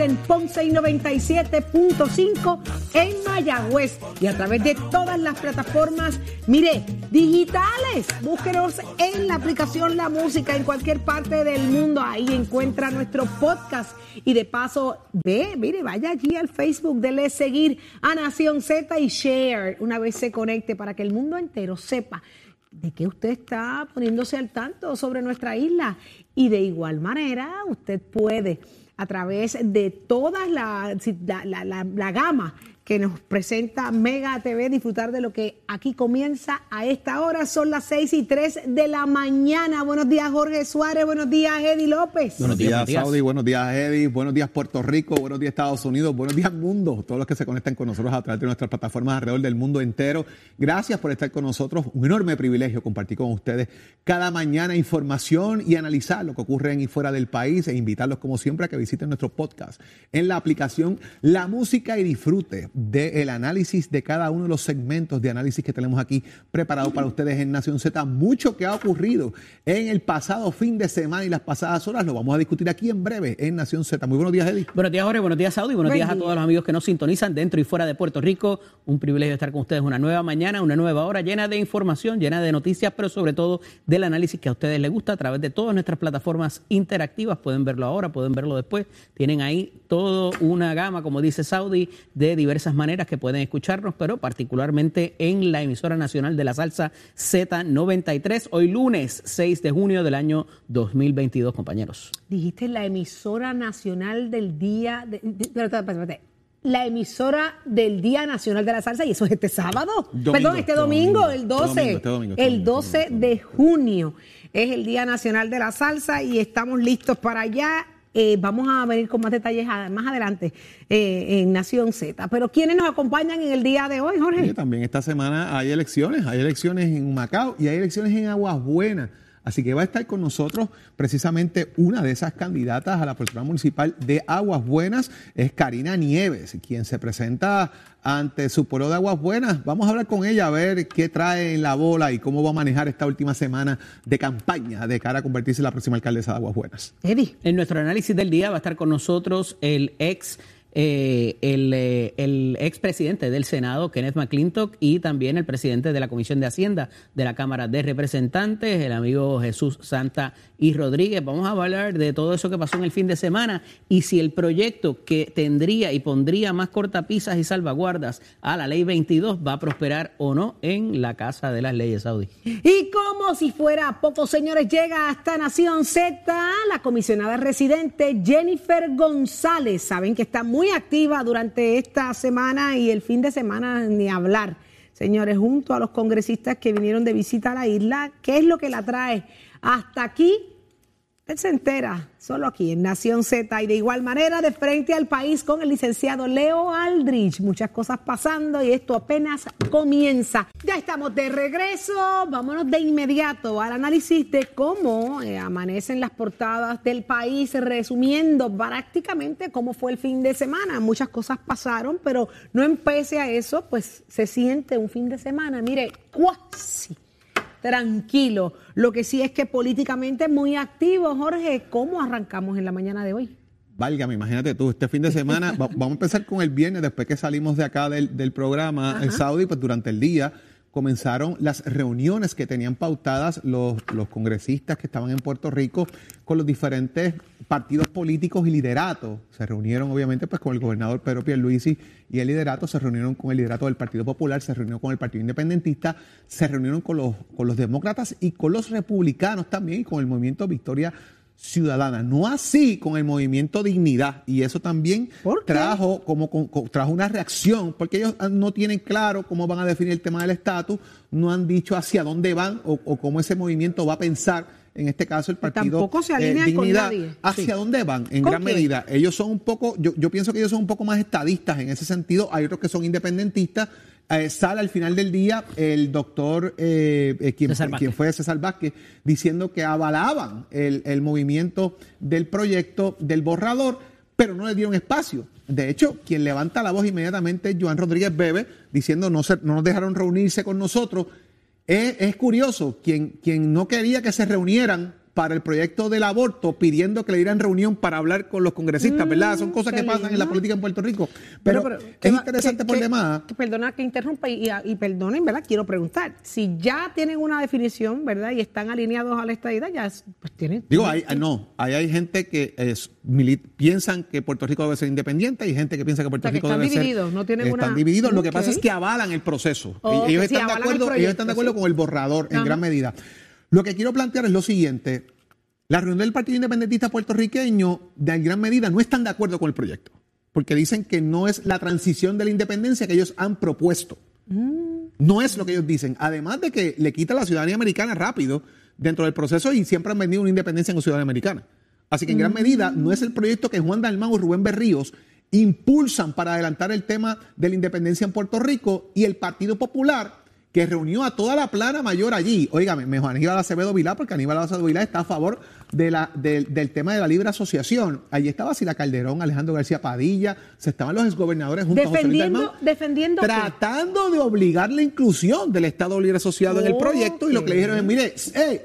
en Ponce y 97.5 en Mayagüez. Y a través de todas las plataformas, mire, digitales. Búsquenos en la aplicación La Música en cualquier parte del mundo. Ahí encuentra nuestro podcast. Y de paso, ve, mire, vaya allí al Facebook, dele seguir a Nación Z y share una vez se conecte para que el mundo entero sepa de que usted está poniéndose al tanto sobre nuestra isla. Y de igual manera, usted puede, a través de toda la, la, la, la gama que nos presenta Mega TV, disfrutar de lo que aquí comienza a esta hora. Son las 6 y 3 de la mañana. Buenos días, Jorge Suárez. Buenos días, Eddie López. Buenos días, Saudi. Buenos días, Eddie. Buenos días, Puerto Rico. Buenos días, Estados Unidos. Buenos días, mundo. Todos los que se conectan con nosotros a través de nuestras plataformas alrededor del mundo entero. Gracias por estar con nosotros. Un enorme privilegio compartir con ustedes cada mañana información y analizar lo que ocurre en y fuera del país e invitarlos, como siempre, a que visiten nuestro podcast en la aplicación La Música y Disfrute del análisis de cada uno de los segmentos de análisis que tenemos aquí preparado para ustedes en Nación Z. Mucho que ha ocurrido en el pasado fin de semana y las pasadas horas lo vamos a discutir aquí en breve en Nación Z. Muy buenos días, Eddie. Buenos días, Jorge. Buenos días, Saudi. Buenos días a todos los amigos que nos sintonizan dentro y fuera de Puerto Rico. Un privilegio estar con ustedes una nueva mañana, una nueva hora llena de información, llena de noticias, pero sobre todo del análisis que a ustedes les gusta a través de todas nuestras plataformas interactivas. Pueden verlo ahora, pueden verlo después. Tienen ahí toda una gama, como dice Saudi, de diversas maneras que pueden escucharnos, pero particularmente en la emisora nacional de la salsa Z93, hoy lunes 6 de junio del año 2022, compañeros. Dijiste la emisora nacional del día... De, de, espérate, espérate, la emisora del Día Nacional de la Salsa y eso es este sábado. Domingo, Perdón, este domingo, domingo, el 12. este domingo, este domingo, este el domingo, 12 este domingo. de junio es el Día Nacional de la Salsa y estamos listos para allá. Eh, vamos a venir con más detalles más adelante eh, en Nación Z. Pero ¿quiénes nos acompañan en el día de hoy, Jorge? Oye, también esta semana hay elecciones, hay elecciones en Macao y hay elecciones en Aguas Buenas. Así que va a estar con nosotros precisamente una de esas candidatas a la Procuraduría Municipal de Aguas Buenas, es Karina Nieves, quien se presenta ante su pueblo de Aguas Buenas. Vamos a hablar con ella a ver qué trae en la bola y cómo va a manejar esta última semana de campaña de cara a convertirse en la próxima alcaldesa de Aguas Buenas. Eddie. En nuestro análisis del día va a estar con nosotros el ex eh, el, eh, el expresidente del Senado, Kenneth McClintock, y también el presidente de la Comisión de Hacienda de la Cámara de Representantes, el amigo Jesús Santa y Rodríguez. Vamos a hablar de todo eso que pasó en el fin de semana y si el proyecto que tendría y pondría más cortapisas y salvaguardas a la ley 22 va a prosperar o no en la Casa de las Leyes Saudí. Y como si fuera poco, señores, llega hasta Nación Z la comisionada residente Jennifer González. Saben que está muy activa durante esta semana y el fin de semana ni hablar. Señores, junto a los congresistas que vinieron de visita a la isla, ¿qué es lo que la trae hasta aquí? Él se entera solo aquí en Nación Z y de igual manera de frente al país con el licenciado Leo Aldrich. Muchas cosas pasando y esto apenas comienza. Ya estamos de regreso. Vámonos de inmediato al análisis de cómo eh, amanecen las portadas del país, resumiendo prácticamente cómo fue el fin de semana. Muchas cosas pasaron, pero no empecé a eso, pues se siente un fin de semana. Mire, cuasi tranquilo. Lo que sí es que políticamente muy activo, Jorge. ¿Cómo arrancamos en la mañana de hoy? Válgame, imagínate tú, este fin de semana, va- vamos a empezar con el viernes, después que salimos de acá del, del programa el Saudi, pues durante el día comenzaron las reuniones que tenían pautadas los, los congresistas que estaban en Puerto Rico con los diferentes partidos políticos y lideratos. Se reunieron obviamente pues con el gobernador Pedro Pierluisi y el liderato, se reunieron con el liderato del Partido Popular, se reunieron con el Partido Independentista, se reunieron con los, con los demócratas y con los republicanos también y con el movimiento Victoria ciudadana, no así con el movimiento Dignidad. Y eso también trajo como con- trajo una reacción, porque ellos ah, no tienen claro cómo van a definir el tema del estatus, no han dicho hacia dónde van o, o cómo ese movimiento va a pensar. En este caso, el partido eh, tampoco se alinean con Dignidad. nadie. ¿Hacia Sí. dónde van? En ¿Con gran quién? medida. Ellos son un poco, yo, yo pienso que ellos son un poco más estadistas en ese sentido. Hay otros que son independentistas. Eh, sale al final del día el doctor, eh, eh, quien, quien fue César Vázquez, diciendo que avalaban el, el movimiento del proyecto del borrador, pero no le dieron espacio. De hecho, quien levanta la voz inmediatamente es Joan Rodríguez Bebe, diciendo no, se, no nos dejaron reunirse con nosotros. Es, es curioso, quien, quien no quería que se reunieran para el proyecto del aborto pidiendo que le dieran reunión para hablar con los congresistas, ¿verdad? Son cosas que pasan en la política en Puerto Rico. Pero, es interesante por demás. perdona que interrumpa y, y, perdonen, ¿verdad? Quiero preguntar, si ya tienen una definición, ¿verdad? Y están alineados a la estadidad, ya pues tienen... Digo, hay, no, hay, hay gente que es, piensan que Puerto Rico debe ser independiente y gente que piensa que Puerto Rico debe divididos, ser... No tienen están divididos, lo que pasa es que avalan el proceso. ellos, están de acuerdo, ellos están de acuerdo con el borrador en gran medida. Lo que quiero plantear es lo siguiente. La reunión del Partido Independentista puertorriqueño, de gran medida, no están de acuerdo con el proyecto, porque dicen que no es la transición de la independencia que ellos han propuesto. Mm. No es lo que ellos dicen. Además de que le quita la ciudadanía americana rápido dentro del proceso y siempre han vendido una independencia en ciudadanía americana. Así que en gran medida no es el proyecto que Juan Dalmau y Rubén Berríos impulsan para adelantar el tema de la independencia en Puerto Rico y el Partido Popular que reunió a toda la plana mayor allí. Óigame, mejor Aníbal Acevedo Vilá, porque Aníbal Acevedo Vilá está a favor de la, del tema de la libre asociación. Allí estaba Sila Calderón, Alejandro García Padilla, se estaban los exgobernadores juntos defendiendo, a defendiendo tratando de obligar la inclusión del Estado libre asociado en el proyecto y lo que le dijeron es, mire,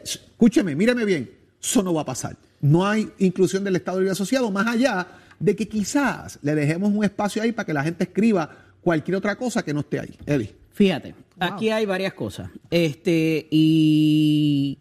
escúcheme, míreme bien, eso no va a pasar. No hay inclusión del Estado libre asociado más allá de que quizás le dejemos un espacio ahí para que la gente escriba cualquier otra cosa que no esté ahí. Eli. Fíjate, aquí hay varias cosas. Este, y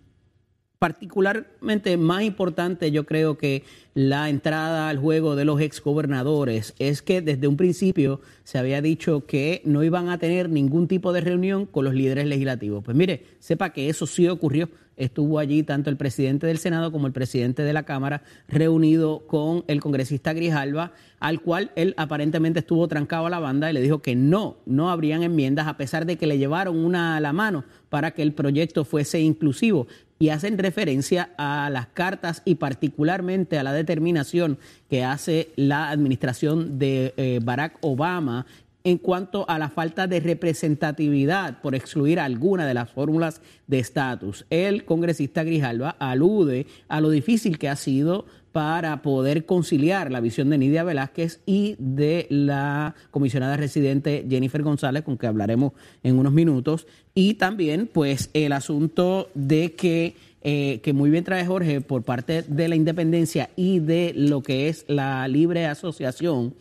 particularmente más importante, yo creo que la entrada al juego de los exgobernadores es que desde un principio se había dicho que no iban a tener ningún tipo de reunión con los líderes legislativos. Pues mire, sepa que eso sí ocurrió. Estuvo allí tanto el presidente del Senado como el presidente de la Cámara reunido con el congresista Grijalva, al cual él aparentemente estuvo trancado a la banda y le dijo que no, no habrían enmiendas a pesar de que le llevaron una a la mano para que el proyecto fuese inclusivo. Y hacen referencia a las cartas y particularmente a la determinación que hace la administración de eh, Barack Obama en cuanto a la falta de representatividad por excluir alguna de las fórmulas de estatus. El congresista Grijalva alude a lo difícil que ha sido para poder conciliar la visión de Nidia Velázquez y de la comisionada residente Jennifer González, con que hablaremos en unos minutos, y también pues el asunto de que, eh, que muy bien trae Jorge por parte de la independencia y de lo que es la libre asociación,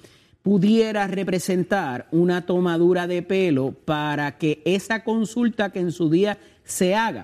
pudiera representar una tomadura de pelo para que esa consulta que en su día se haga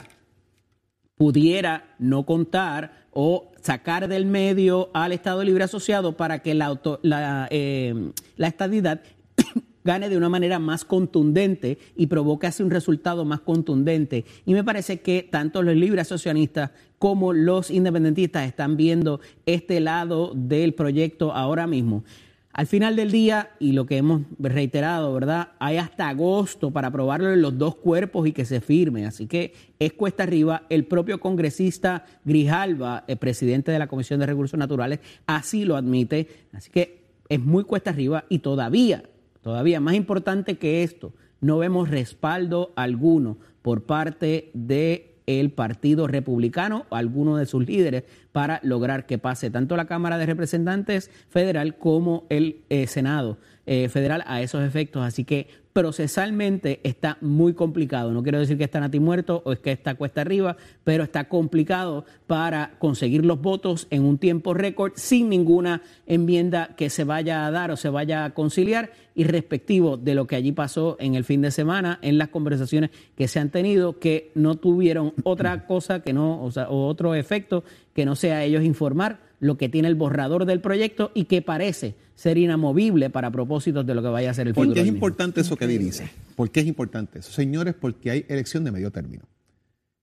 pudiera no contar o sacar del medio al Estado Libre Asociado para que la, la, eh, estadidad gane de una manera más contundente y provoque así un resultado más contundente. Y me parece que tanto los libres asociacionistas como los independentistas están viendo este lado del proyecto ahora mismo. Al final del día, y lo que hemos reiterado, ¿verdad? Hay hasta agosto para aprobarlo en los dos cuerpos y que se firme. Así que es cuesta arriba. El propio congresista Grijalva, el presidente de la Comisión de Recursos Naturales, así lo admite. Así que es muy cuesta arriba y todavía, todavía más importante que esto, no vemos respaldo alguno por parte de el Partido Republicano o alguno de sus líderes para lograr que pase tanto la Cámara de Representantes Federal como el eh, Senado eh, Federal a esos efectos. Así que procesalmente está muy complicado. No quiero decir que está Nati muerto o es que está cuesta arriba, pero está complicado para conseguir los votos en un tiempo récord sin ninguna enmienda que se vaya a dar o se vaya a conciliar y respectivo de lo que allí pasó en el fin de semana en las conversaciones que se han tenido que no tuvieron otra cosa que no, o, sea, o otro efecto que no sea ellos informar lo que tiene el borrador del proyecto y que parece ser inamovible para propósitos de lo que vaya a ser el futuro. ¿Por qué es importante eso que dice? ¿Por qué es importante eso? Señores, porque hay elección de medio término.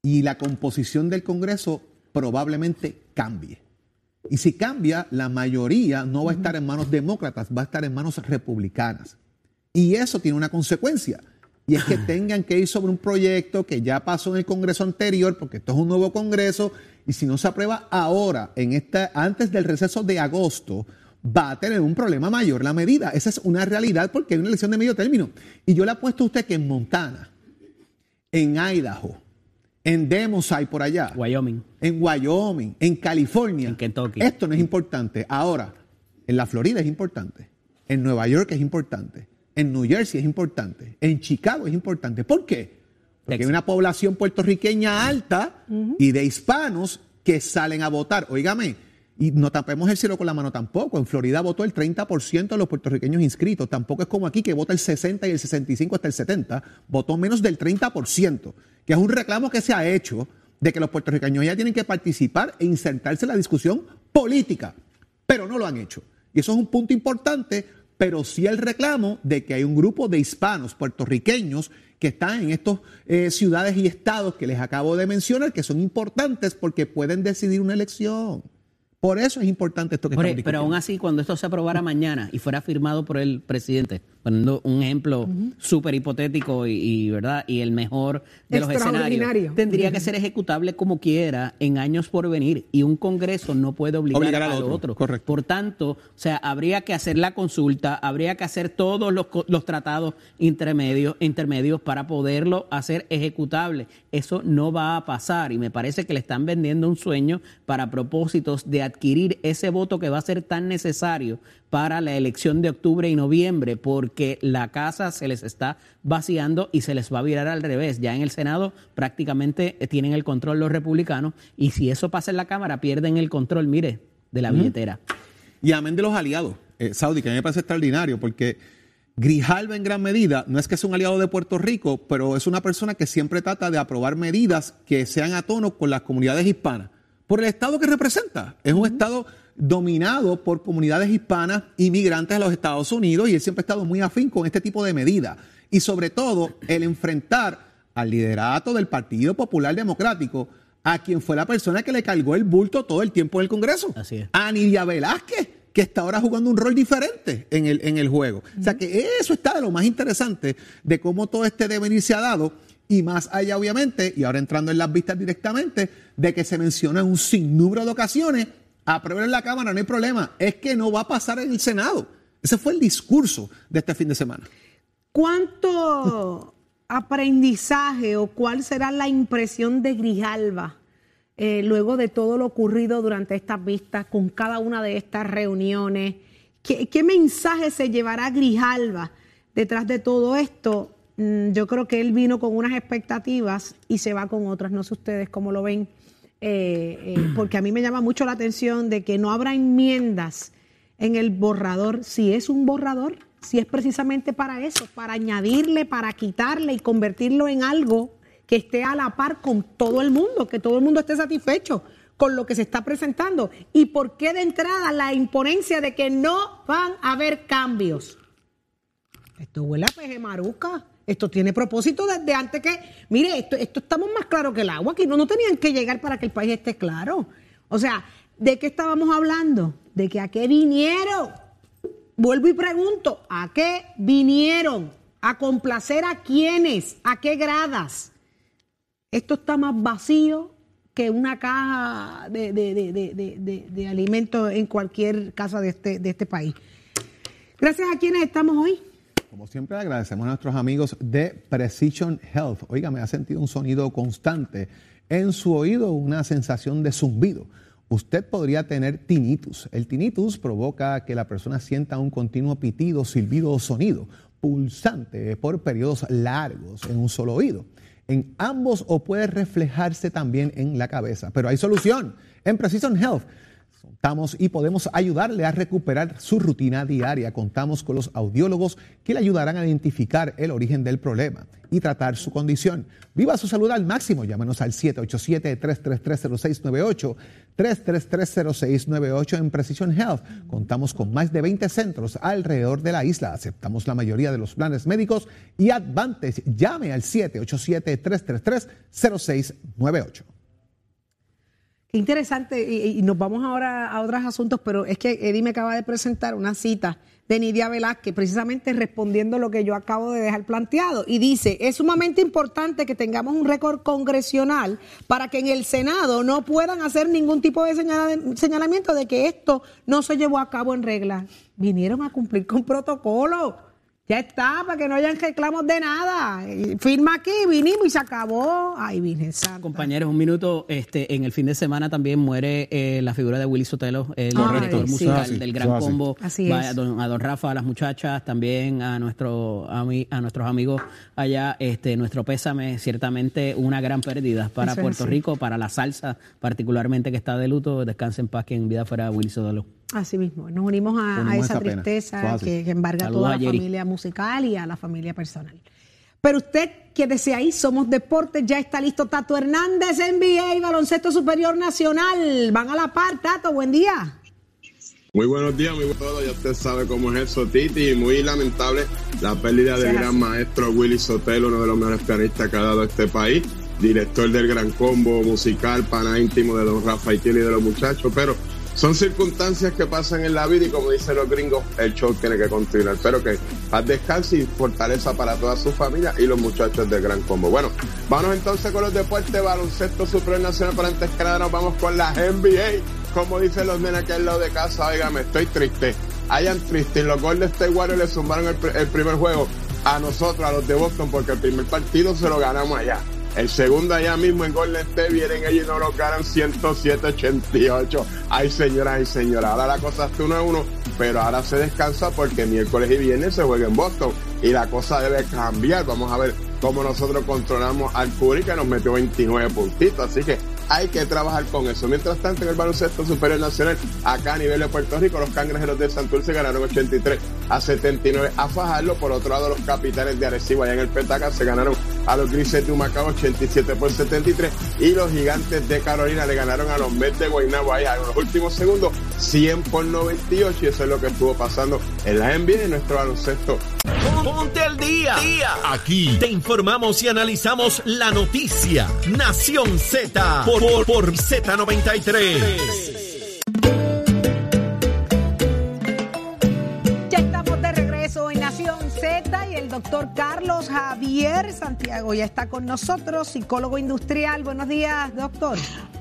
Y la composición del Congreso probablemente cambie. Y si cambia, la mayoría no va a estar en manos demócratas, va a estar en manos republicanas. Y eso tiene una consecuencia. Y es que tengan que ir sobre un proyecto que ya pasó en el Congreso anterior, porque esto es un nuevo Congreso, y si no se aprueba ahora, en esta, antes del receso de agosto, va a tener un problema mayor la medida. Esa es una realidad porque hay una elección de medio término. Y yo le apuesto a usted que en Montana, en Idaho, en Demosay por allá, Wyoming, en Wyoming, en California, en Kentucky. Esto no es importante. Ahora, en la Florida es importante, en Nueva York es importante, en New Jersey es importante, en Chicago es importante. ¿Por qué? Porque hay una población puertorriqueña alta y de hispanos que salen a votar. Óigame, y no tapemos el cielo con la mano tampoco. En Florida votó el 30% de los puertorriqueños inscritos. Tampoco es como aquí que vota el 60 y el 65 hasta el 70. Votó menos del 30%, que es un reclamo que se ha hecho de que los puertorriqueños ya tienen que participar e insertarse en la discusión política, pero no lo han hecho. Y eso es un punto importante, pero sí el reclamo de que hay un grupo de hispanos puertorriqueños que están en estas eh, ciudades y estados que les acabo de mencionar, que son importantes porque pueden decidir una elección. Por eso es importante esto que estamos Pero aún así, cuando esto se aprobara mañana y fuera firmado por el presidente, poniendo un ejemplo súper hipotético y, verdad y el mejor de los escenarios, tendría que ser ejecutable como quiera en años por venir y un Congreso no puede obligar, a al otro. Por tanto, o sea, habría que hacer la consulta, habría que hacer todos los, los tratados intermedios, intermedios para poderlo hacer ejecutable. Eso no va a pasar y me parece que le están vendiendo un sueño para propósitos de adquirir ese voto que va a ser tan necesario para la elección de octubre y noviembre, porque la casa se les está vaciando y se les va a virar al revés. Ya en el Senado prácticamente tienen el control los republicanos y si eso pasa en la Cámara pierden el control, mire, de la billetera. Y amén de los aliados, eh, Saudi, que a mí me parece extraordinario, porque Grijalva en gran medida no es que sea un aliado de Puerto Rico, pero es una persona que siempre trata de aprobar medidas que sean a tono con las comunidades hispanas, por el Estado que representa. Es un Estado dominado por comunidades hispanas inmigrantes a los Estados Unidos y él siempre ha estado muy afín con este tipo de medidas. Y sobre todo el enfrentar al liderato del Partido Popular Democrático, a quien fue la persona que le cargó el bulto todo el tiempo en el Congreso. Así es. A Nidia Velázquez, que está ahora jugando un rol diferente en el, en el juego. O sea que eso está de lo más interesante de cómo todo este devenir se ha dado. Y más allá, obviamente, y ahora entrando en las vistas directamente, de que se menciona un sinnúmero de ocasiones aprueben en la Cámara, no hay problema. Es que no va a pasar en el Senado. Ese fue el discurso de este fin de semana. ¿Cuánto aprendizaje o cuál será la impresión de Grijalva eh, luego de todo lo ocurrido durante estas vistas, con cada una de estas reuniones? ¿Qué, qué mensaje se llevará Grijalva detrás de todo esto? Mm, yo creo que él vino con unas expectativas y se va con otras. No sé ustedes cómo lo ven. Eh, eh, porque a mí me llama mucho la atención de que no habrá enmiendas en el borrador, si es un borrador, si es precisamente para eso, para añadirle, para quitarle y convertirlo en algo que esté a la par con todo el mundo, que todo el mundo esté satisfecho con lo que se está presentando. ¿Y por qué de entrada la imponencia de que no van a haber cambios? Esto huele a peje maruca. Esto tiene propósito desde antes que, mire, esto, esto estamos más claro que el agua, que no, no tenían que llegar para que el país esté claro. O sea, ¿de qué estábamos hablando? De que a qué vinieron. Vuelvo y pregunto, ¿a qué vinieron? ¿A complacer a quiénes? ¿A qué gradas? Esto está más vacío que una caja de, de alimentos en cualquier casa de este, de este país. Gracias a quienes estamos hoy. Como siempre, agradecemos a nuestros amigos de Precision Health. Oiga, me ha sentido un sonido constante en su oído, una sensación de zumbido. Usted podría tener tinnitus. El tinnitus provoca que la persona sienta un continuo pitido, silbido o sonido pulsante por periodos largos en un solo oído. En ambos o puede reflejarse también en la cabeza. Pero hay solución. En Precision Health Contamos y podemos ayudarle a recuperar su rutina diaria. Contamos con los audiólogos que le ayudarán a identificar el origen del problema y tratar su condición. Viva su salud al máximo. Llámanos al 787-333-0698, 333-0698 en Precision Health. Contamos con más de 20 centros alrededor de la isla. Aceptamos la mayoría de los planes médicos y Advantes. Llame al 787-333-0698 interesante, y, nos vamos ahora a otros asuntos, pero es que Eddie me acaba de presentar una cita de Nidia Velázquez, precisamente respondiendo lo que yo acabo de dejar planteado. Y dice, es sumamente importante que tengamos un récord congresional para que en el Senado no puedan hacer ningún tipo de señalamiento de que esto no se llevó a cabo en regla. Vinieron a cumplir con protocolo. Ya está, para que no hayan reclamos de nada. Firma aquí, vinimos y se acabó. Ay, Virgen Santa. Compañeros, un minuto. Este, en el fin de semana también muere eh, la figura de Willy Sotelo, el director musical del Gran Combo. Así a, don, a, don, Rafa, a las muchachas, también a nuestro a, a nuestros amigos allá. Este, nuestro pésame, ciertamente una gran pérdida para Puerto Rico, para la salsa, particularmente que está de luto. Descanse en paz que en vida fuera Willy Sotelo. Así mismo, nos unimos a, esa, tristeza que, embarga a toda la familia musical y a la familia personal. Pero usted, que desea ahí, somos deportes, ya está listo Tato Hernández, NBA y Baloncesto Superior Nacional. Van a la par, Tato, buen día. Muy buenos días, muy buenos días. Ya usted sabe cómo es eso, Titi. Y muy lamentable la pérdida del gran maestro Willy Sotelo, uno de los mejores pianistas que ha dado este país. Director del gran combo musical, pana íntimo de don Rafael y de los muchachos. Pero son circunstancias que pasan en la vida y como dicen los gringos, el show tiene que continuar. Espero que paz descanse y fortaleza para toda su familia y los muchachos del Gran Combo. Bueno, vamos entonces con los deportes, baloncesto superior nacional, pero antes que nada nos vamos con la NBA. Como dicen los nenes que al lado de casa, me estoy triste. Hayan triste. Los Golden State Warriors le sumaron el, el primer juego a nosotros, a los de Boston, porque el primer partido se lo ganamos allá. El segundo allá mismo en Golden State vienen ellos y nos lo ganan 107-88. Ay señora, ay señora. Ahora la cosa está 1 a 1, pero ahora se descansa porque miércoles y viernes se juega en Boston y la cosa debe cambiar. Vamos a ver cómo nosotros controlamos al Curry que nos metió 29 puntitos. Así que hay que trabajar con eso. Mientras tanto, en el baloncesto superior nacional, acá a nivel de Puerto Rico, los cangrejeros de Santurce ganaron 83 a 79 a Fajarlo. Por otro lado, los capitanes de Arecibo allá en el Petaca se ganaron a los grises de Humacao 87 por 73 y los gigantes de Carolina le ganaron a los Mets de Guaynabo allá en los últimos segundos 100 por 98 y eso es lo que estuvo pasando en la NBA en nuestro baloncesto. Ponte al día. día. Aquí te informamos y analizamos la noticia. Nación Z por, por Z93. Doctor Carlos Javier Santiago ya está con nosotros, psicólogo industrial. Buenos días, doctor.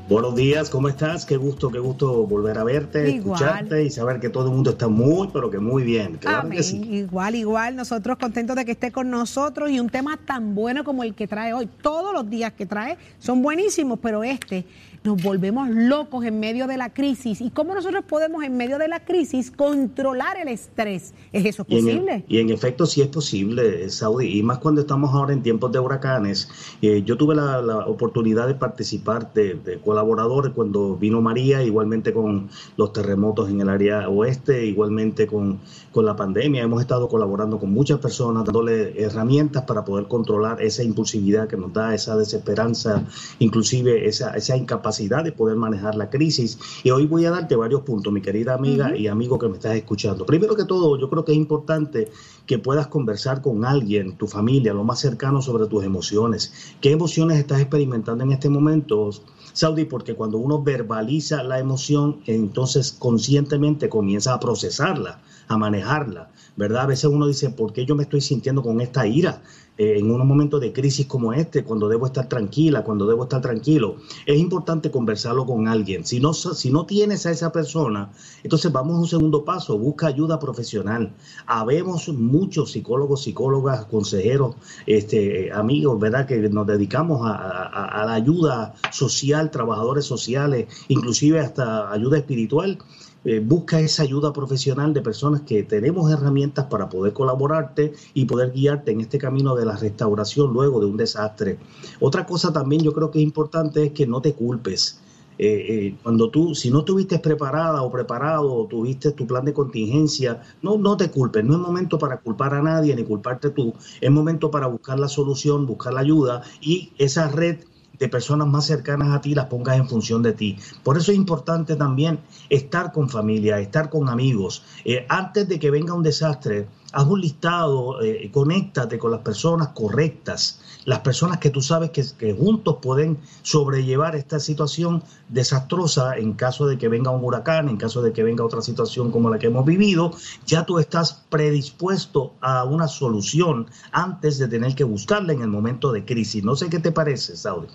Buenos días, ¿cómo estás? Qué gusto, qué gusto volver a verte, escucharte y saber que todo el mundo está muy, pero que muy bien. Claro que sí. Igual, igual, nosotros contentos de que esté con nosotros y un tema tan bueno como el que trae hoy. Todos los días que trae son buenísimos, pero este nos volvemos locos en medio de la crisis. ¿Y cómo nosotros podemos en medio de la crisis controlar el estrés? ¿Es eso posible? Y en, efecto sí es posible, Saudi, y más cuando estamos ahora en tiempos de huracanes. Eh, yo tuve la, oportunidad de participar de, colaboradores cuando vino María, igualmente con los terremotos en el área oeste, igualmente con, con la pandemia. Hemos estado colaborando con muchas personas, dándole herramientas para poder controlar esa impulsividad que nos da, esa desesperanza, inclusive esa, esa incapacidad de poder manejar la crisis. Y hoy voy a darte varios puntos, mi querida amiga y amigo que me estás escuchando. Primero que todo, yo creo que es importante que puedas conversar con alguien, tu familia, lo más cercano sobre tus emociones. ¿Qué emociones estás experimentando en este momento? Saudi, porque cuando uno verbaliza la emoción, entonces conscientemente comienza a procesarla, a manejarla, ¿verdad? A veces uno dice, ¿por qué yo me estoy sintiendo con esta ira? Eh, en unos momentos de crisis como este, cuando debo estar tranquila, cuando debo estar tranquilo, es importante conversarlo con alguien. Si no, si no tienes a esa persona, entonces vamos a un segundo paso, busca ayuda profesional. Habemos muchos psicólogos, psicólogas, consejeros, este, amigos, ¿verdad? Que nos dedicamos a la ayuda social, trabajadores sociales, inclusive hasta ayuda espiritual. Eh, busca esa ayuda profesional de personas que tenemos herramientas para poder colaborarte y poder guiarte en este camino de la restauración luego de un desastre. Otra cosa también yo creo que es importante es que no te culpes. Eh, eh, cuando tú, si no estuviste preparada o preparado o tuviste tu plan de contingencia, no, no te culpes, no es momento para culpar a nadie ni culparte tú, es momento para buscar la solución, buscar la ayuda y esa red de personas más cercanas a ti las pongas en función de ti. Por eso es importante también estar con familia, estar con amigos. Eh, antes de que venga un desastre, haz un listado, eh, conéctate con las personas correctas, las personas que tú sabes que, juntos pueden sobrellevar esta situación desastrosa en caso de que venga un huracán, en caso de que venga otra situación como la que hemos vivido, ya tú estás predispuesto a una solución antes de tener que buscarla en el momento de crisis. No sé qué te parece, Saudi.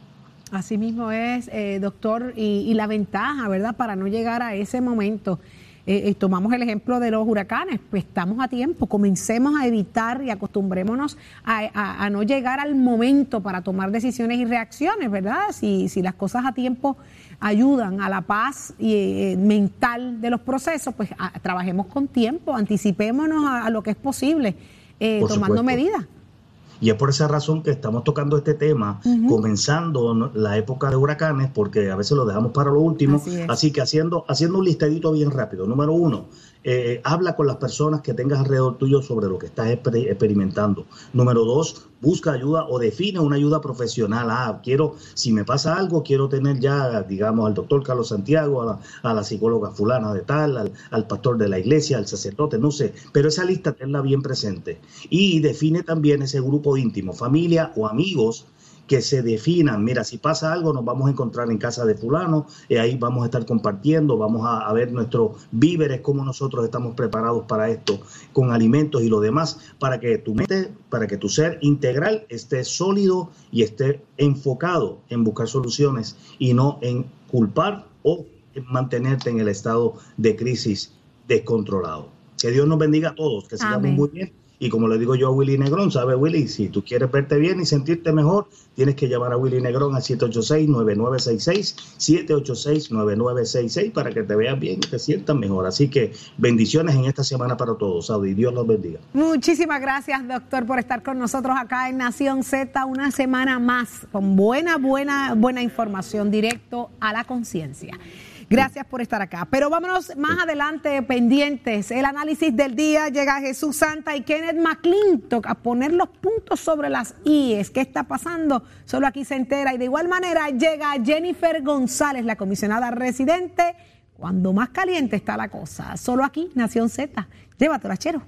Así mismo es, eh, doctor, y, la ventaja, ¿verdad? Para no llegar a ese momento. Eh, tomamos el ejemplo de los huracanes, pues estamos a tiempo, comencemos a evitar y acostumbrémonos a, no llegar al momento para tomar decisiones y reacciones, ¿verdad? Si, si las cosas a tiempo ayudan a la paz y, mental de los procesos, pues trabajemos con tiempo, anticipémonos a, lo que es posible, tomando medidas. Y es por esa razón que estamos tocando este tema, comenzando la época de huracanes, porque a veces lo dejamos para lo último. Así, que haciendo, haciendo un listadito bien rápido. Número uno, eh, habla con las personas que tengas alrededor tuyo sobre lo que estás experimentando. Número dos, busca ayuda o define una ayuda profesional. Ah, quiero, si me pasa algo, quiero tener ya, digamos, al doctor Carlos Santiago, a la, psicóloga fulana de tal, al, al, pastor de la iglesia, al sacerdote, no sé. Pero esa lista tenla bien presente. Y define también ese grupo íntimo, familia o amigos que se definan, mira, si pasa algo nos vamos a encontrar en casa de fulano, y ahí vamos a estar compartiendo, vamos a, ver nuestros víveres, cómo nosotros estamos preparados para esto, con alimentos y lo demás, para que tu mente, para que tu ser integral esté sólido y esté enfocado en buscar soluciones y no en culpar o en mantenerte en el estado de crisis descontrolado. Que Dios nos bendiga a todos, que sigamos muy bien y como le digo yo a Willy Negrón, ¿sabe Willy? Si tú quieres verte bien y sentirte mejor, tienes que llamar a Willy Negrón al 786-9966, 786-9966 para que te veas bien y te sientas mejor. Así que bendiciones en esta semana para todos, Saudi. Dios los bendiga. Muchísimas gracias, doctor, por estar con nosotros acá en Nación Z una semana más con buena, buena, buena información directo a la conciencia. Gracias por estar acá. Pero vámonos más adelante pendientes. El análisis del día llega a Jesús Santa y Kenneth McClintock a poner los puntos sobre las IES. ¿Qué está pasando? Solo aquí se entera. Y de igual manera llega Jennifer González, la comisionada residente, cuando más caliente está la cosa. Solo aquí, Nación Z. Llévatelo, chero.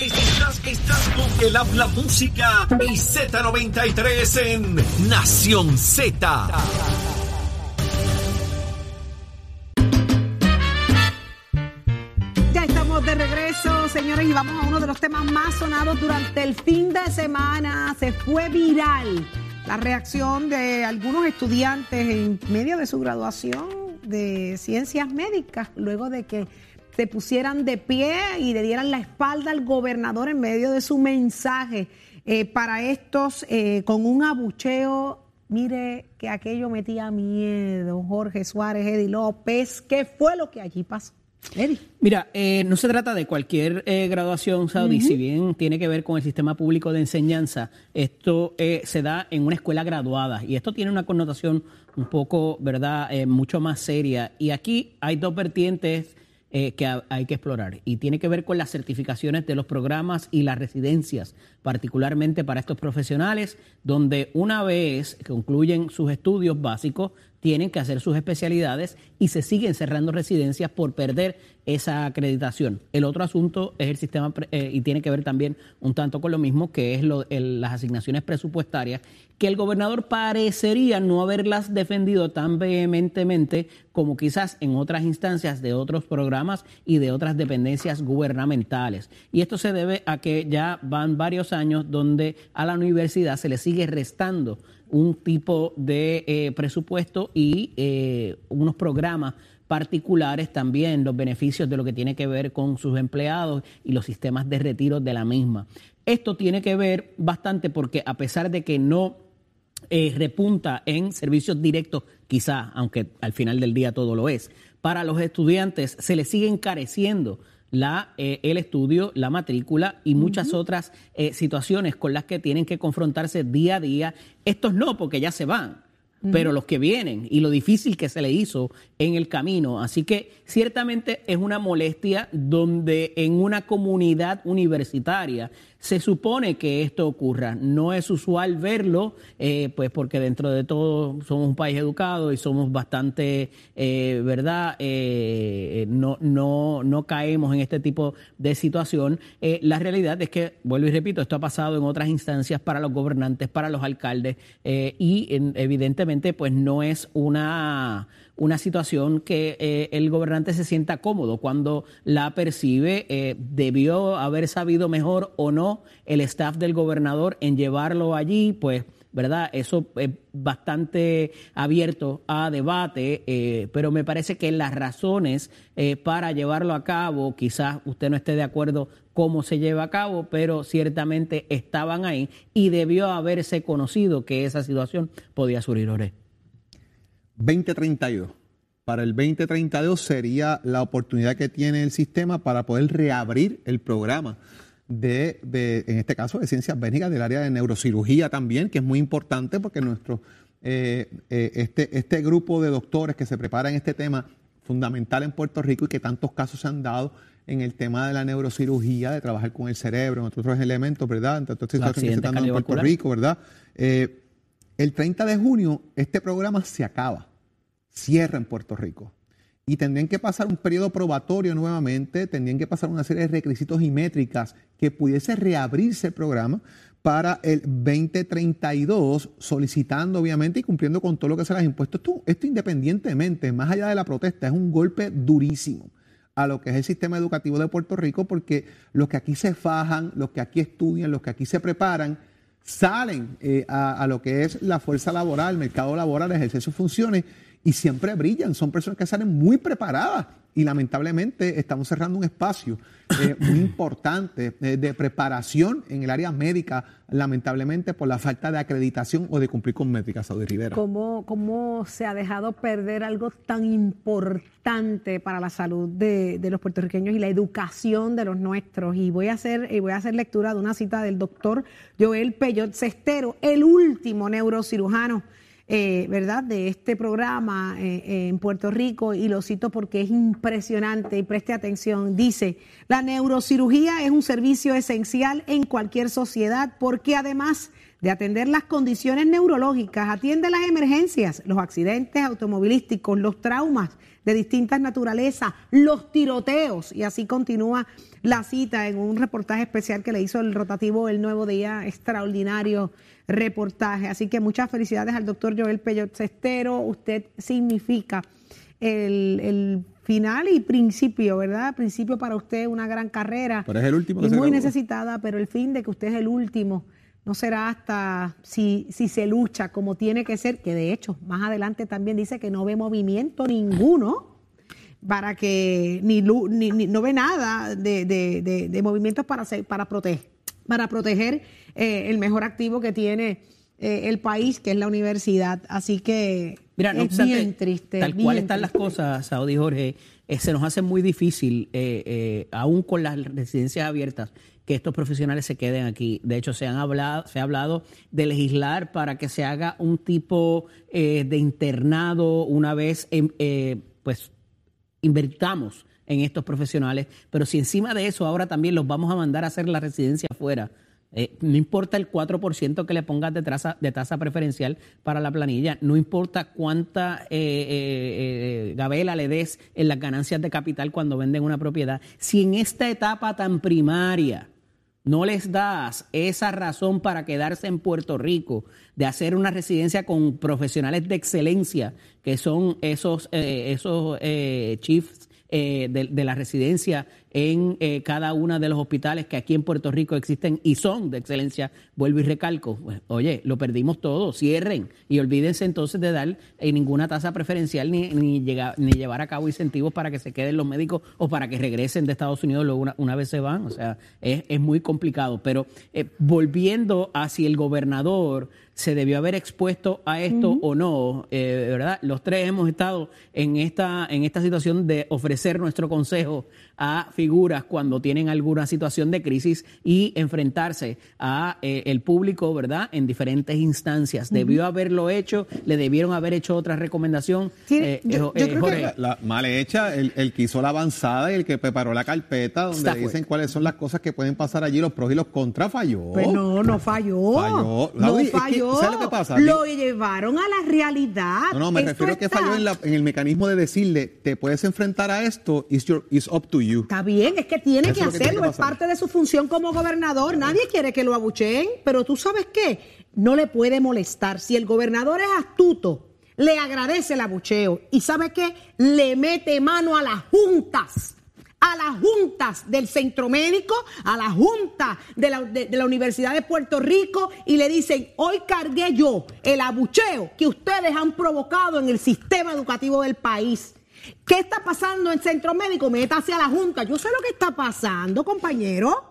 Estás, estás con el habla música y Z93 en Nación Z. señores, y vamos a uno de los temas más sonados durante el fin de semana. Se fue viral la reacción de algunos estudiantes en medio de su graduación de ciencias médicas, luego de que se pusieran de pie y le dieran la espalda al gobernador en medio de su mensaje eh, para estos eh, con un abucheo. Mire que aquello metía miedo, Jorge Suárez, Eddie López, ¿qué fue lo que allí pasó? Mira, eh, no se trata de cualquier eh, graduación saudí, si bien tiene que ver con el sistema público de enseñanza, esto eh, se da en una escuela graduada y esto tiene una connotación un poco, ¿verdad?, mucho más seria. Y aquí hay dos vertientes eh, que hay que explorar. Y tiene que ver con las certificaciones de los programas y las residencias, particularmente para estos profesionales, donde una vez concluyen sus estudios básicos, tienen que hacer sus especialidades y se siguen cerrando residencias por perder esa acreditación. El otro asunto es el sistema, eh, y tiene que ver también un tanto con lo mismo, que es las asignaciones presupuestarias, que el gobernador parecería no haberlas defendido tan vehementemente como quizás en otras instancias de otros programas y de otras dependencias gubernamentales. Y esto se debe a que ya van varios años donde a la universidad se le sigue restando un tipo de eh, presupuesto y eh, unos programas particulares también los beneficios de lo que tiene que ver con sus empleados y los sistemas de retiro de la misma. Esto tiene que ver bastante porque a pesar de que no eh, repunta en servicios directos, quizá, aunque al final del día todo lo es, para los estudiantes se les sigue encareciendo la, eh, el estudio, la matrícula y muchas otras eh, situaciones con las que tienen que confrontarse día a día. Estos no, porque ya se van pero los que vienen y lo difícil que se le hizo en el camino. Así que ciertamente es una molestia donde en una comunidad universitaria se supone que esto ocurra. No es usual verlo, eh, pues porque dentro de todo somos un país educado y somos bastante, eh, ¿verdad? Eh, no, no, no caemos en este tipo de situación. la realidad es que, vuelvo y repito, esto ha pasado en otras instancias para los gobernantes, para los alcaldes y evidentemente pues no es una una situación que eh, el gobernante se sienta cómodo cuando la percibe. Eh, debió haber sabido mejor o no el staff del gobernador en llevarlo allí, pues ¿verdad? Eso es bastante abierto a debate, eh, pero me parece que las razones eh, para llevarlo a cabo, quizás usted no esté de acuerdo cómo se lleva a cabo, pero ciertamente estaban ahí y debió haberse conocido que esa situación podía surgir. Ore. 2032. Para el 2032 sería la oportunidad que tiene el sistema para poder reabrir el programa de, en este caso, de ciencias médicas del área de neurocirugía también, que es muy importante porque nuestro, eh, eh, este, este grupo de doctores que se preparan en este tema fundamental en Puerto Rico y que tantos casos se han dado en el tema de la neurocirugía, de trabajar con el cerebro, entre otros elementos, ¿verdad? Entre otras situaciones que se están dando en Puerto Rico, ¿verdad? Eh, el 30 de junio este programa se acaba, cierra en Puerto Rico y tendrían que pasar un periodo probatorio nuevamente, tendrían que pasar una serie de requisitos y métricas que pudiese reabrirse el programa para el 2032, solicitando obviamente y cumpliendo con todo lo que se les ha impuesto. Esto, esto independientemente, más allá de la protesta, es un golpe durísimo a lo que es el sistema educativo de Puerto Rico, porque los que aquí se fajan, los que aquí estudian, los que aquí se preparan, salen eh, a, a, lo que es la fuerza laboral, el mercado laboral, ejercer sus funciones y siempre brillan. Son personas que salen muy preparadas y lamentablemente estamos cerrando un espacio eh, muy importante eh, de preparación en el área médica, lamentablemente por la falta de acreditación o de cumplir con métricas, Saudi Rivera. ¿Cómo, ¿Cómo se ha dejado perder algo tan importante para la salud de, de, los puertorriqueños y la educación de los nuestros? Y voy a hacer, y voy a hacer lectura de una cita del doctor Joel Peyot Cestero, el último neurocirujano eh, ¿verdad?, de este programa eh, en Puerto Rico y lo cito porque es impresionante y preste atención. Dice, la neurocirugía es un servicio esencial en cualquier sociedad porque además de atender las condiciones neurológicas, atiende las emergencias, los accidentes automovilísticos, los traumas de distintas naturalezas, los tiroteos, y así continúa la cita en un reportaje especial que le hizo el rotativo El Nuevo Día, extraordinario reportaje. Así que muchas felicidades al doctor Joel Peyot Cestero. Usted significa el, final y principio, ¿verdad? Principio para usted, una gran carrera. Pero es el último. y muy necesitada, pero el fin de que usted es el último no será hasta si, si se lucha como tiene que ser, que de hecho más adelante también dice que no ve movimiento ninguno para que ni, ni, no ve nada de, de, de, movimientos para, para proteger para proteger eh, el mejor activo que tiene eh, el país, que es la universidad. Así que Mira, es bien triste. Tal cual están las cosas, Saudi Jorge, eh, se nos hace muy difícil, aún con las residencias abiertas, que estos profesionales se queden aquí. De hecho, se, han hablado, se ha hablado de legislar para que se haga un tipo de internado una vez, pues, invertamos en estos profesionales, pero si encima de eso ahora también los vamos a mandar a hacer la residencia afuera, eh, no importa el 4% que le pongas de tasa, de tasa preferencial para la planilla, no importa cuánta eh, eh, gabela le des en las ganancias de capital cuando venden una propiedad, si en esta etapa tan primaria no les das esa razón para quedarse en Puerto Rico, de hacer una residencia con profesionales de excelencia, que son esos, esos chiefs eh, de, la residencia en eh, cada uno de los hospitales que aquí en Puerto Rico existen y son de excelencia, vuelvo y recalco, pues, oye, lo perdimos todo, cierren. Y olvídense entonces de dar eh, ninguna tasa preferencial ni, ni, ni llevar a cabo incentivos para que se queden los médicos o para que regresen de Estados Unidos luego una, una vez se van, o sea, es, es muy complicado, pero volviendo a si el gobernador se debió haber expuesto a esto o no, eh, ¿verdad? Los tres hemos estado en esta, en esta situación de ofrecer nuestro consejo a figuras cuando tienen alguna situación de crisis y enfrentarse a eh, el público, ¿verdad? En diferentes instancias. Debió haberlo hecho, le debieron haber hecho otra recomendación. Eh, yo, creo que la, mal hecha, el, que hizo la avanzada y el que preparó la carpeta donde dicen cuáles son las cosas que pueden pasar allí, los pros y los contras, falló. Pues no, no falló. Falló. No falló. ¿Sabes lo que pasa? Lo llevaron a la realidad. No, no, me refiero a que falló en, en, el mecanismo de decirle, te puedes enfrentar a esto, it's, your, it's up to you. Está bien, es que tiene que hacerlo, es parte de su función como gobernador. Nadie quiere que lo abucheen, pero tú sabes qué, no le puede molestar. Si el gobernador es astuto, le agradece el abucheo y sabe qué, le mete mano a las juntas a las juntas del centro médico, a la junta de la, de la, Universidad de Puerto Rico y le dicen, hoy cargué yo el abucheo que ustedes han provocado en el sistema educativo del país. ¿Qué está pasando en centro médico? Métase a la junta. Yo sé lo que está pasando, compañero,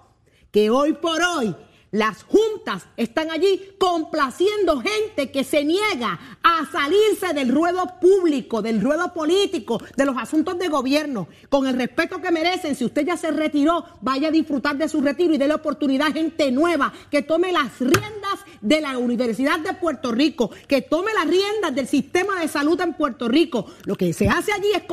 que hoy por hoy las juntas están allí complaciendo gente que se niega a salirse del ruedo público, del ruedo político, de los asuntos de gobierno. Con el respeto que merecen, si usted ya se retiró, vaya a disfrutar de su retiro y dé la oportunidad a gente nueva que tome las riendas de la Universidad de Puerto Rico, que tome las riendas del sistema de salud en Puerto Rico. Lo que se hace allí es,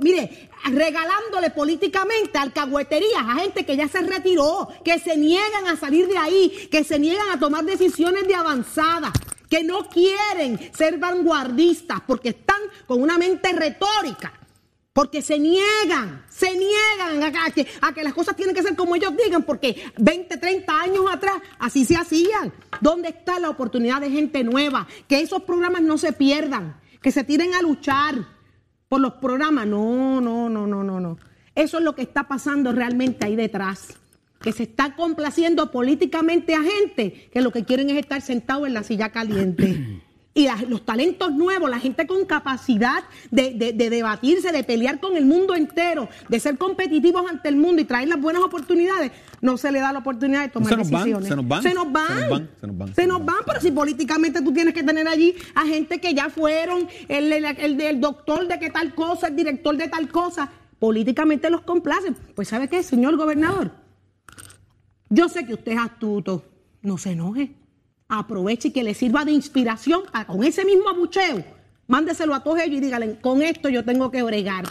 mire, regalándole políticamente alcahueterías a gente que ya se retiró, que se niegan a salir de ahí, que se niegan a tomar decisiones de avanzada, que no quieren ser vanguardistas porque están con una mente retórica. Porque se niegan, se niegan a, que, a que las cosas tienen que ser como ellos digan, porque 20, 30 años atrás así se hacían. ¿Dónde está la oportunidad de gente nueva? Que esos programas no se pierdan, que se tiren a luchar por los programas. No, no, no, no, no, no. Eso es lo que está pasando realmente ahí detrás que se está complaciendo políticamente a gente que lo que quieren es estar sentados en la silla caliente. Y los talentos nuevos, la gente con capacidad de, debatirse, de pelear con el mundo entero, de ser competitivos ante el mundo y traer las buenas oportunidades, no se le da la oportunidad de tomar decisiones. se, nos van, se nos van. Se nos van. Se nos van. Se nos van, pero si políticamente tú tienes que tener allí a gente que ya fueron, el, el, el doctor de qué tal cosa, el director de tal cosa, políticamente los complacen. Pues ¿sabe qué, señor gobernador? Yo sé que usted es astuto, no se enoje. Aproveche y que le sirva de inspiración con ese mismo abucheo. Mándeselo a todos ellos y díganle, con esto yo tengo que bregar.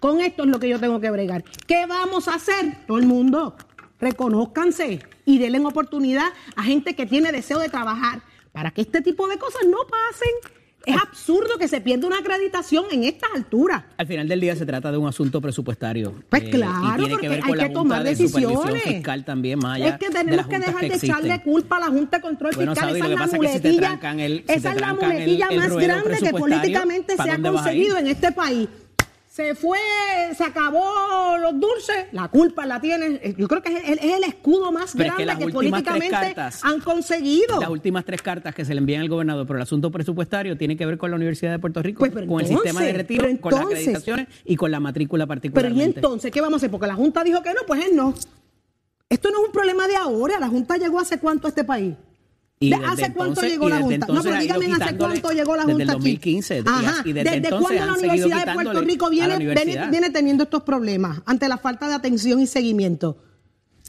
Con esto es lo que yo tengo que bregar. ¿Qué vamos a hacer? Todo el mundo, reconózcanse y denle oportunidad a gente que tiene deseo de trabajar para que este tipo de cosas no pasen es absurdo que se pierda una acreditación en estas alturas. Al final del día se trata de un asunto presupuestario. Pues eh, claro, porque hay que tomar decisiones. fiscal también, más allá Es que tenemos que dejar de echarle culpa a la Junta de Control Fiscal. esa es la muletilla, esa es la muletilla más grande que políticamente se ha conseguido en este país se fue, se acabó los dulces, la culpa la tiene. Yo creo que es el, escudo más grande que, políticamente han conseguido. Las últimas tres cartas que se le envían al gobernador por el asunto presupuestario tienen que ver con la Universidad de Puerto Rico, pues, con el sistema de retiro, con las acreditaciones y con la matrícula particular. Pero ¿y entonces qué vamos a hacer? Porque la Junta dijo que no, pues él no. Esto no es un problema de ahora. La Junta llegó hace cuánto a este país. ¿Hace cuánto llegó la Junta? No, pero dígame hace cuánto llegó la Junta desde el 2015, aquí. Ajá. Y desde, ¿Desde cuándo la Universidad de Puerto Rico viene, viene, teniendo estos problemas ante la falta de atención y seguimiento?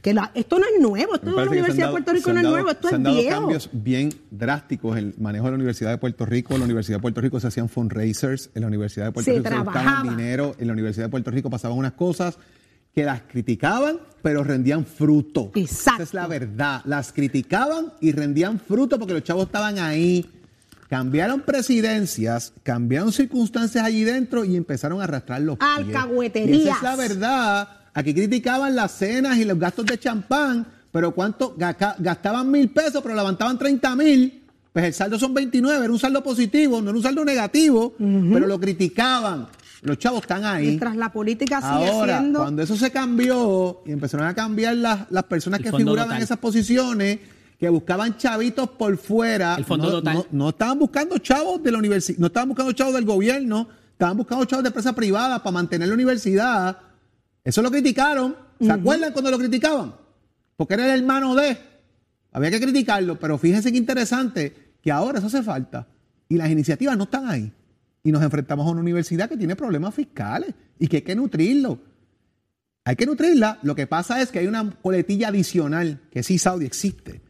Que la, esto no es nuevo, esto de la Universidad de Puerto Rico no es nuevo, esto se han dado cambios bien drásticos en el manejo de la Universidad de Puerto Rico. En la Universidad de Puerto Rico se hacían fundraisers, en la Universidad de Puerto Rico se buscaban dinero, en la Universidad de Puerto Rico pasaban unas cosas que las criticaban, pero rendían fruto. Exacto. Esa es la verdad. Las criticaban y rendían fruto porque los chavos estaban ahí. Cambiaron presidencias, cambiaron circunstancias allí dentro y empezaron a arrastrar los pies. Alcahueterías. esa es la verdad. Aquí criticaban las cenas y los gastos de champán, pero ¿cuánto? Gastaban mil pesos, pero levantaban 30 mil. Pues el saldo son 29, era un saldo positivo, no era un saldo negativo, pero lo criticaban. Los chavos están ahí. Mientras la política sigue Ahora, cuando eso se cambió y empezaron a cambiar las, las personas que figuraban en esas posiciones, que buscaban chavitos por fuera, el fondo no, total. No, estaban buscando chavos de la universidad, no estaban buscando chavos del gobierno, estaban buscando chavos de empresa privada para mantener la universidad. Eso lo criticaron. ¿Se acuerdan cuando lo criticaban? Porque era el hermano de. Había que criticarlo, pero fíjense qué interesante que ahora eso hace falta y las iniciativas no están ahí y nos enfrentamos a una universidad que tiene problemas fiscales y que hay que nutrirlo. Hay que nutrirla. Lo que pasa es que hay una coletilla adicional que sí, Saudi, existe.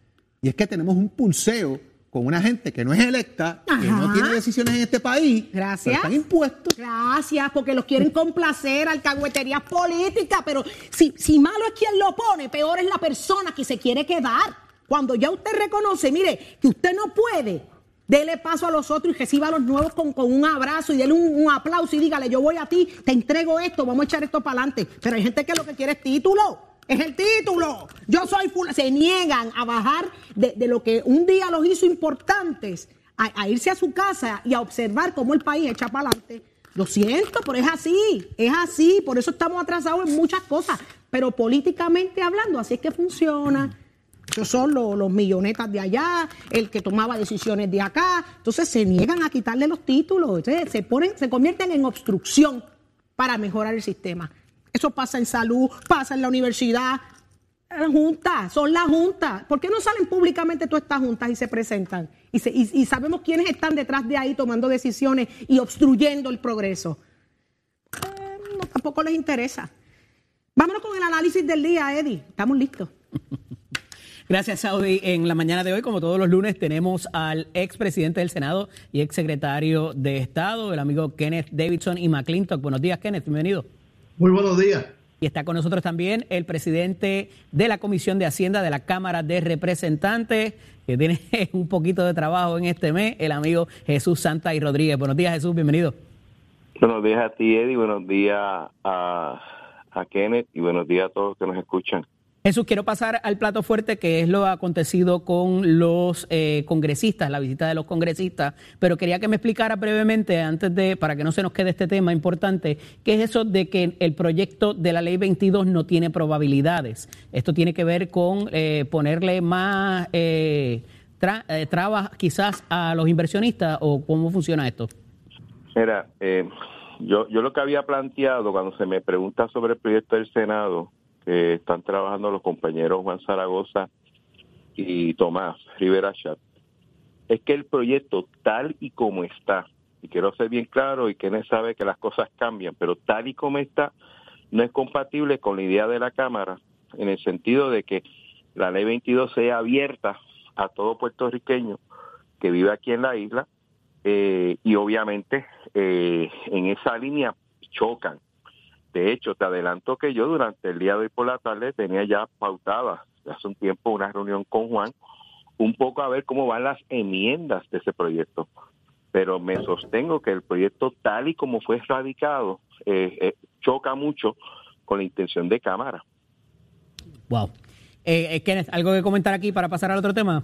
Y es que tenemos un pulseo con una gente que no es electa, que no tiene decisiones en este país. Gracias. están impuestos. Gracias, porque los quieren complacer, alcahueterías políticas. Pero si, si malo es quien lo pone, peor es la persona que se quiere quedar. Cuando ya usted reconoce, mire, que usted no puede Dele paso a los otros y reciba a los nuevos con, un abrazo y dele un, aplauso y dígale, yo voy a ti, te entrego esto, vamos a echar esto para adelante. Pero hay gente que lo que quiere es título. Es el título. Yo soy full. Se niegan a bajar de, lo que un día los hizo importantes, a, irse a su casa y a observar cómo el país echa para adelante. Lo siento, pero es así, es así, por eso estamos atrasados en muchas cosas, pero políticamente hablando, así es que funciona. Esos son los, millonetas de allá, el que tomaba decisiones de acá. Entonces se niegan a quitarle los títulos, se ponen, se convierten en obstrucción para mejorar el sistema. Eso pasa en salud, pasa en la universidad. La junta, son las juntas. ¿Por qué no salen públicamente todas estas juntas y se presentan? Y, sabemos quiénes están detrás de ahí tomando decisiones y obstruyendo el progreso. Tampoco les interesa. Vámonos con el análisis del día, Eddie. Estamos listos. Gracias, Saudi. En la mañana de hoy, como todos los lunes, tenemos al expresidente del Senado y exsecretario de Estado, el amigo Kenneth Davidson y McClintock. Buenos días, Kenneth. Bienvenido. Muy buenos días. Y está con nosotros también el presidente de la Comisión de Hacienda de la Cámara de Representantes, que tiene un poquito de trabajo en este mes, el amigo Jesús Santa y Rodríguez. Buenos días, Jesús. Bienvenido. Buenos días a ti, Eddie. Buenos días a, a Kenneth y buenos días a todos los que nos escuchan. Jesús, quiero pasar al plato fuerte, que es lo acontecido con los eh, congresistas, la visita de los congresistas, pero quería que me explicara brevemente, antes de, para que no se nos quede este tema importante, qué es eso de que el proyecto de la ley 22 no tiene probabilidades. Esto tiene que ver con eh, ponerle más eh, trabas quizás a los inversionistas, o cómo funciona esto. Mira, yo, yo lo que había planteado cuando se me pregunta sobre el proyecto del Senado, están trabajando los compañeros Juan Zaragoza y Tomás Rivera Chat, es que el proyecto tal y como está, y quiero ser bien claro y que sabe que las cosas cambian, pero tal y como está, no es compatible con la idea de la Cámara en el sentido de que la ley 22 sea abierta a todo puertorriqueño que vive aquí en la isla eh, y obviamente eh, en esa línea chocan de hecho, te adelanto que yo durante el día de hoy por la tarde tenía ya pautada hace un tiempo una reunión con Juan, un poco a ver cómo van las enmiendas de ese proyecto. Pero me sostengo que el proyecto tal y como fue radicado eh, eh, choca mucho con la intención de Cámara. Wow. Eh, Kenneth, ¿algo que comentar aquí para pasar al otro tema?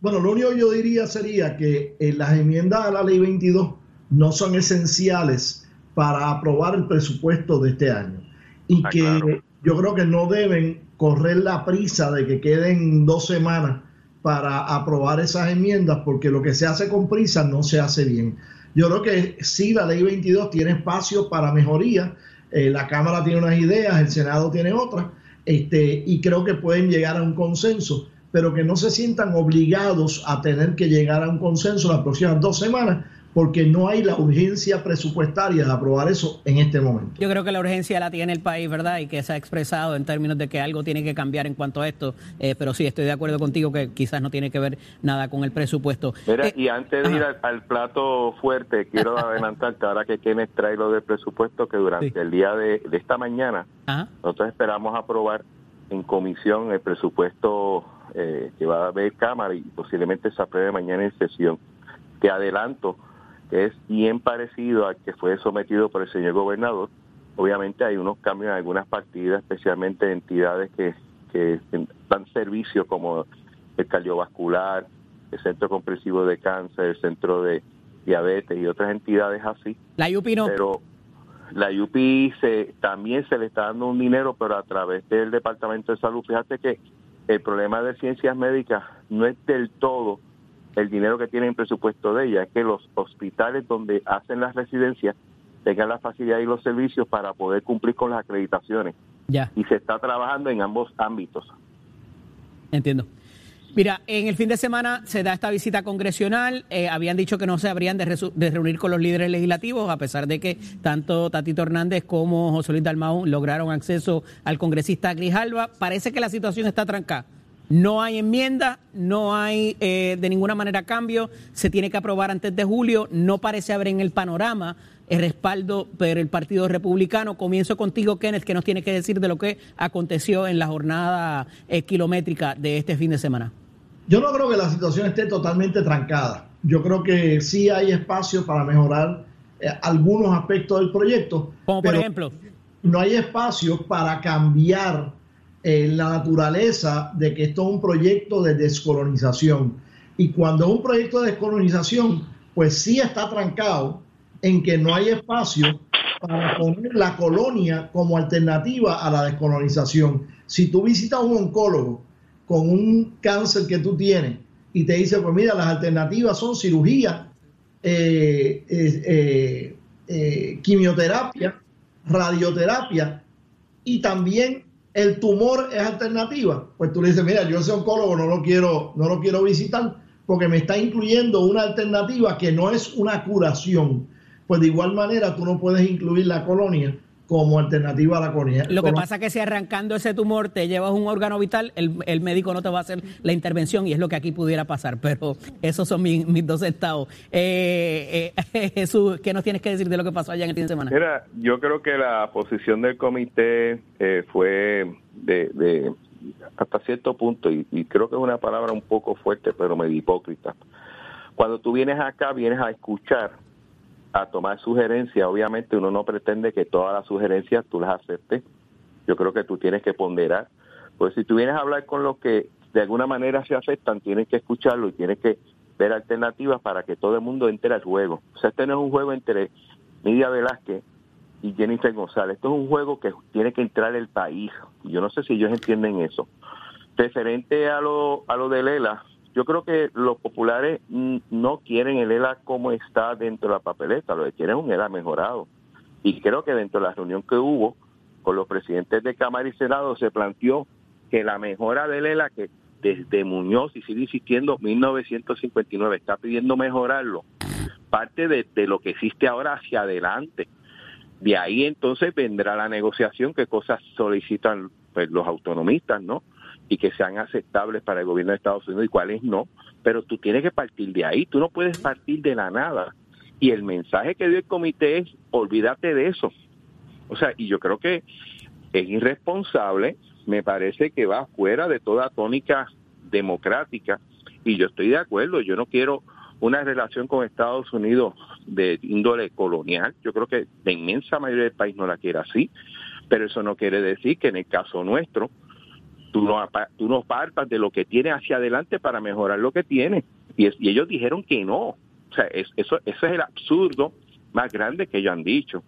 Bueno, lo único que yo diría sería que las enmiendas a la ley 22 no son esenciales para aprobar el presupuesto de este año. Y ah, que yo creo que no deben correr la prisa de que queden dos semanas para aprobar esas enmiendas, porque lo que se hace con prisa no se hace bien. Yo creo que sí, la ley 22 tiene espacio para mejoría, eh, la Cámara tiene unas ideas, el Senado tiene otras, este, y creo que pueden llegar a un consenso, pero que no se sientan obligados a tener que llegar a un consenso las próximas dos semanas, porque no hay la urgencia presupuestaria de aprobar eso en este momento. Yo creo que la urgencia la tiene el país, ¿verdad? Y que se ha expresado en términos de que algo tiene que cambiar en cuanto a esto, eh, pero sí, estoy de acuerdo contigo que quizás no tiene que ver nada con el presupuesto. Mira, eh, y antes de ir al, plato fuerte, quiero adelantarte, ahora que Kenneth trae lo del presupuesto, que durante el día de, esta mañana nosotros esperamos aprobar en comisión el presupuesto eh, que va a haber Cámara y posiblemente se apruebe mañana en sesión. Que adelanto, es bien parecido al que fue sometido por el señor gobernador. Obviamente hay unos cambios en algunas partidas, especialmente entidades que, que dan servicio como el cardiovascular, el Centro Comprensivo de Cáncer, el Centro de Diabetes y otras entidades así. La UPI no. Pero la UPI se, también se le está dando un dinero, pero a través del Departamento de Salud. Fíjate que el problema de ciencias médicas no es del todo el dinero que tienen en presupuesto de ella, es que los hospitales donde hacen las residencias tengan la facilidad y los servicios para poder cumplir con las acreditaciones. Ya. Y se está trabajando en ambos ámbitos. Entiendo. Mira, en el fin de semana se da esta visita congresional. Eh, habían dicho que no se habrían de, reunir con los líderes legislativos, a pesar de que tanto Tatito Hernández como José Luis Dalmau lograron acceso al congresista Grijalva. Parece que la situación está trancada. No hay enmienda, no hay eh, de ninguna manera cambio, se tiene que aprobar antes de julio, no parece haber en el panorama el respaldo por el Partido Republicano. Comienzo contigo, Kenneth, que nos tiene que decir de lo que aconteció en la jornada eh, kilométrica de este fin de semana. Yo no creo que la situación esté totalmente trancada. Yo creo que sí hay espacio para mejorar eh, algunos aspectos del proyecto. Como por ejemplo. No hay espacio para cambiar la naturaleza de que esto es un proyecto de descolonización. Y cuando es un proyecto de descolonización, pues sí está trancado, en que no hay espacio para poner la colonia como alternativa a la descolonización. Si tú visitas a un oncólogo con un cáncer que tú tienes y te dice, pues mira, las alternativas son cirugía, eh, eh, eh, quimioterapia, radioterapia y también el tumor es alternativa, pues tú le dices, mira, yo ese oncólogo no lo quiero, no lo quiero visitar porque me está incluyendo una alternativa que no es una curación. Pues de igual manera tú no puedes incluir la colonia como alternativa a la colonia. Lo que pasa es que si arrancando ese tumor te llevas un órgano vital, el, médico no te va a hacer la intervención y es lo que aquí pudiera pasar, pero esos son mis, dos estados. Eh, eh, Jesús, ¿qué nos tienes que decir de lo que pasó allá en el fin de semana? Mira, yo creo que la posición del comité eh, fue de, hasta cierto punto, y, y creo que es una palabra un poco fuerte, pero medio hipócrita. Cuando tú vienes acá, vienes a escuchar a tomar sugerencias. Obviamente uno no pretende que todas las sugerencias tú las aceptes. Yo creo que tú tienes que ponderar. Pues si tú vienes a hablar con los que de alguna manera se aceptan, tienes que escucharlo y tienes que ver alternativas para que todo el mundo entre al juego. O sea, este no es un juego entre Nidia Velázquez y Jennifer González. Esto es un juego que tiene que entrar el país. Yo no sé si ellos entienden eso. Referente a lo, a lo de Lela, yo creo que los populares no quieren el ELA como está dentro de la papeleta, lo que quieren es un ELA mejorado. Y creo que dentro de la reunión que hubo con los presidentes de Cámara y Senado se planteó que la mejora del ELA, que desde Muñoz y sigue insistiendo, 1959 está pidiendo mejorarlo, parte de, lo que existe ahora hacia adelante. De ahí entonces vendrá la negociación, qué cosas solicitan pues, los autonomistas, ¿no? Y que sean aceptables para el gobierno de Estados Unidos y cuáles no, pero tú tienes que partir de ahí, tú no puedes partir de la nada. Y el mensaje que dio el comité es, olvídate de eso. O sea, y yo creo que es irresponsable, me parece que va fuera de toda tónica democrática y yo estoy de acuerdo, yo no quiero una relación con Estados Unidos de índole colonial, yo creo que la inmensa mayoría del país no la quiere así, pero eso no quiere decir que en el caso nuestro tú no, tú no partas de lo que tiene hacia adelante para mejorar lo que tiene. Y, ellos dijeron que no. O sea, eso, eso es el absurdo más grande que ellos han dicho.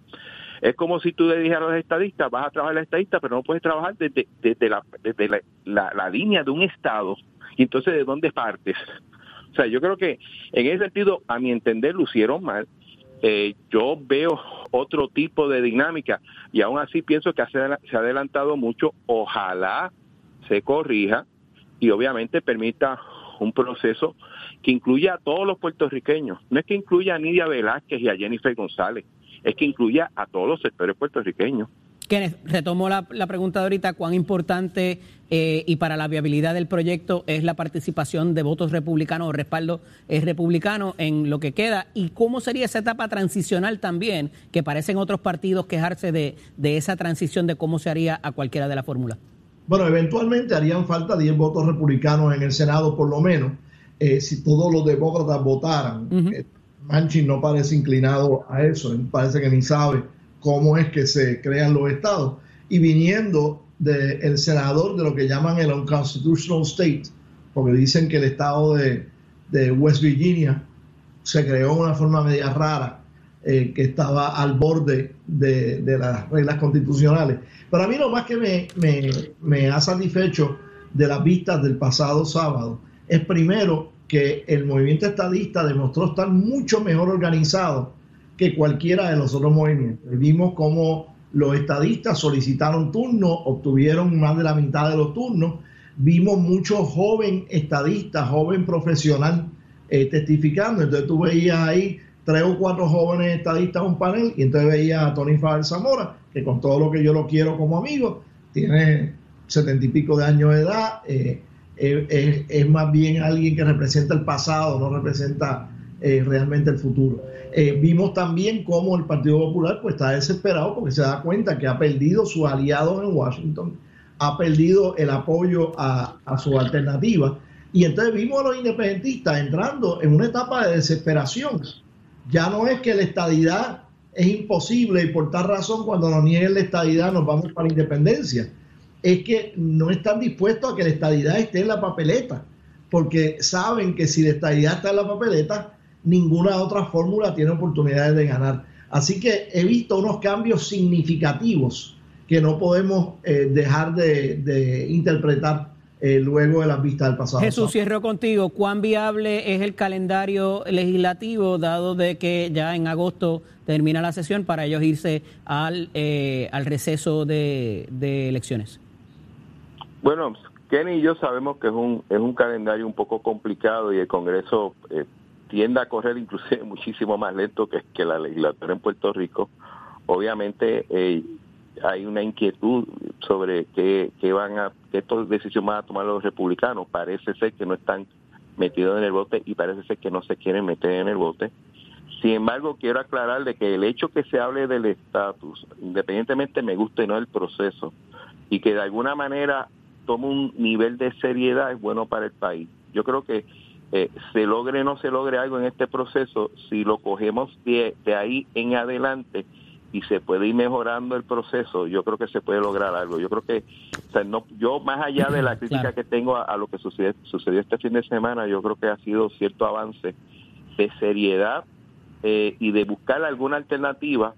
Es como si tú le dijeras a los estadistas, vas a trabajar la estadista, pero no puedes trabajar desde, desde, la, desde la, línea de un Estado. Y entonces, ¿de dónde partes? O sea, yo creo que en ese sentido, a mi entender, lucieron mal. Eh, yo veo otro tipo de dinámica y aún así pienso que se ha adelantado mucho. Ojalá se corrija y obviamente permita un proceso que incluya a todos los puertorriqueños. No es que incluya a Nidia Velázquez y a Jennifer González, es que incluya a todos los sectores puertorriqueños. Kenneth, retomo la, pregunta de ahorita, ¿cuán importante eh, y para la viabilidad del proyecto es la participación de votos republicanos o respaldo es republicano en lo que queda? ¿Y cómo sería esa etapa transicional también, que parecen otros partidos quejarse de, de esa transición de cómo se haría a cualquiera de las fórmulas? Bueno, eventualmente harían falta 10 votos republicanos en el Senado, por lo menos, eh, si todos los demócratas votaran. Uh Manchin no parece inclinado a eso, parece que ni sabe cómo es que se crean los estados. Y viniendo del senador de lo que llaman el unconstitutional state, porque dicen que el estado de, de West Virginia se creó de una forma media rara eh, que estaba al borde de, las reglas constitucionales. Pero a mí lo más que me, me, ha satisfecho de las vistas del pasado sábado es primero que el movimiento estadista demostró estar mucho mejor organizado que cualquiera de los otros movimientos. Vimos cómo los estadistas solicitaron turnos, obtuvieron más de la mitad de los turnos. Vimos mucho joven estadista, joven profesional eh, testificando. Entonces tú veías ahí tres o cuatro jóvenes estadistas a un panel y entonces veía a Tony Fabel Zamora, que con todo lo que yo lo quiero como amigo, tiene setenta y pico de años de edad, eh, eh, es, más bien alguien que representa el pasado, no representa eh, realmente el futuro. vimos también cómo el Partido Popular pues está desesperado porque se da cuenta que ha perdido sus aliados en Washington, ha perdido el apoyo a, a su alternativa. Y entonces vimos a los independentistas entrando en una etapa de desesperación ya no es que la estadidad es imposible y por tal razón cuando nos nieguen la estadidad nos vamos para la independencia. Es que no están dispuestos a que la estadidad esté en la papeleta, porque saben que si la estadidad está en la papeleta, ninguna otra fórmula tiene oportunidades de ganar. Así que he visto unos cambios significativos que no podemos eh, dejar de, interpretar eh, luego de las vistas del pasado. Jesús, cierro contigo. ¿Cuán viable es el calendario legislativo, dado de que ya en agosto termina la sesión para ellos irse al, eh, al receso de, de elecciones? Bueno, Kenny y yo sabemos que es un, es un calendario un poco complicado y el Congreso eh, tiende a correr inclusive muchísimo más lento que, que la legislatura en Puerto Rico. Obviamente eh, hay una inquietud sobre qué, qué van a, qué decisiones van a tomar los republicanos. Parece ser que no están metidos en el bote y parece ser que no se quieren meter en el bote. Sin embargo, quiero aclarar de que el hecho que se hable del estatus, independientemente me guste o no el proceso, y que de alguna manera tome un nivel de seriedad es bueno para el país. Yo creo que eh, se logre o no se logre algo en este proceso, si lo cogemos de, ahí en adelante y se puede ir mejorando el proceso, yo creo que se puede lograr algo. Yo creo que, o sea, no, yo más allá de la crítica que tengo a, lo que sucedió, sucedió este fin de semana, yo creo que ha sido cierto avance de seriedad eh, y de buscar alguna alternativa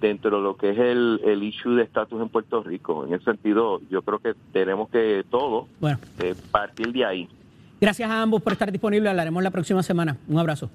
dentro de lo que es el, el issue de estatus en Puerto Rico. En ese sentido, yo creo que tenemos que todo eh, partir de ahí. Gracias a ambos por estar disponibles. Hablaremos la próxima semana. Un abrazo.